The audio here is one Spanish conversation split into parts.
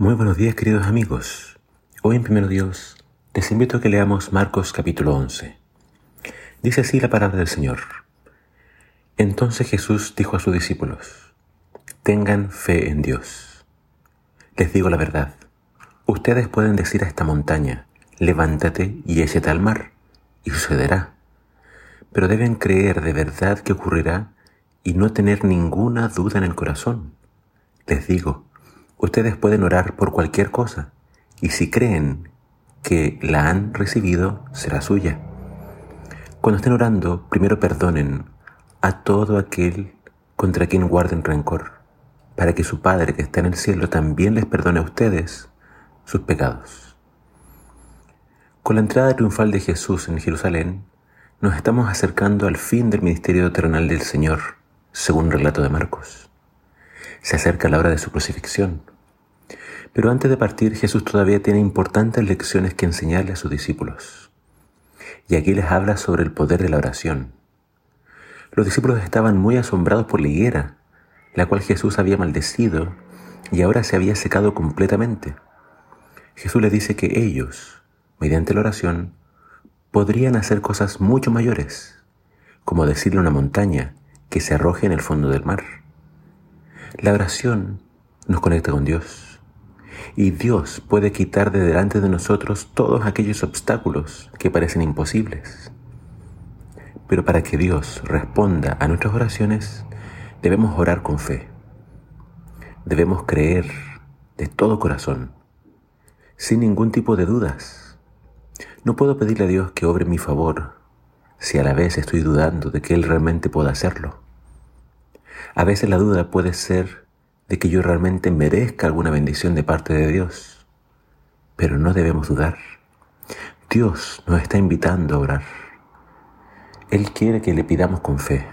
Muy buenos días queridos amigos. Hoy en Primero Dios les invito a que leamos Marcos capítulo 11. Dice así la palabra del Señor. Entonces Jesús dijo a sus discípulos, tengan fe en Dios. Les digo la verdad, ustedes pueden decir a esta montaña, levántate y échate al mar, y sucederá. Pero deben creer de verdad que ocurrirá y no tener ninguna duda en el corazón. Les digo, Ustedes pueden orar por cualquier cosa y si creen que la han recibido, será suya. Cuando estén orando, primero perdonen a todo aquel contra quien guarden rencor, para que su Padre que está en el cielo también les perdone a ustedes sus pecados. Con la entrada triunfal de Jesús en Jerusalén, nos estamos acercando al fin del ministerio terrenal del Señor, según el relato de Marcos. Se acerca la hora de su crucifixión. Pero antes de partir, Jesús todavía tiene importantes lecciones que enseñarle a sus discípulos. Y aquí les habla sobre el poder de la oración. Los discípulos estaban muy asombrados por la higuera, la cual Jesús había maldecido y ahora se había secado completamente. Jesús les dice que ellos, mediante la oración, podrían hacer cosas mucho mayores, como decirle a una montaña que se arroje en el fondo del mar. La oración nos conecta con Dios y Dios puede quitar de delante de nosotros todos aquellos obstáculos que parecen imposibles. Pero para que Dios responda a nuestras oraciones, debemos orar con fe. Debemos creer de todo corazón, sin ningún tipo de dudas. No puedo pedirle a Dios que obre mi favor si a la vez estoy dudando de que Él realmente pueda hacerlo. A veces la duda puede ser de que yo realmente merezca alguna bendición de parte de Dios. Pero no debemos dudar. Dios nos está invitando a orar. Él quiere que le pidamos con fe.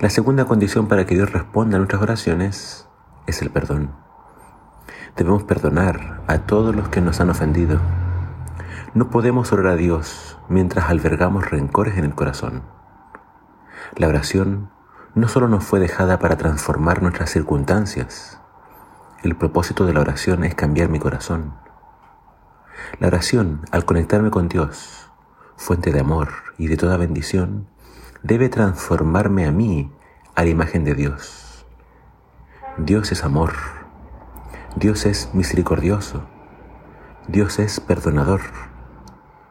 La segunda condición para que Dios responda a nuestras oraciones es el perdón. Debemos perdonar a todos los que nos han ofendido. No podemos orar a Dios mientras albergamos rencores en el corazón. La oración no solo nos fue dejada para transformar nuestras circunstancias, el propósito de la oración es cambiar mi corazón. La oración, al conectarme con Dios, fuente de amor y de toda bendición, debe transformarme a mí a la imagen de Dios. Dios es amor, Dios es misericordioso, Dios es perdonador.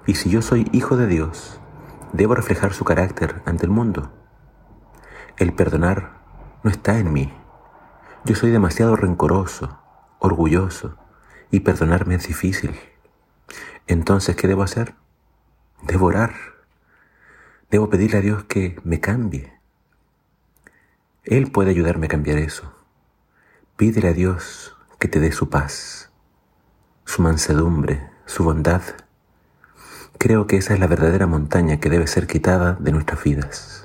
Y si yo soy hijo de Dios, debo reflejar su carácter ante el mundo. El perdonar no está en mí. Yo soy demasiado rencoroso, orgulloso, y perdonarme es difícil. Entonces, ¿qué debo hacer? Debo orar. Debo pedirle a Dios que me cambie. Él puede ayudarme a cambiar eso. Pídele a Dios que te dé su paz, su mansedumbre, su bondad. Creo que esa es la verdadera montaña que debe ser quitada de nuestras vidas.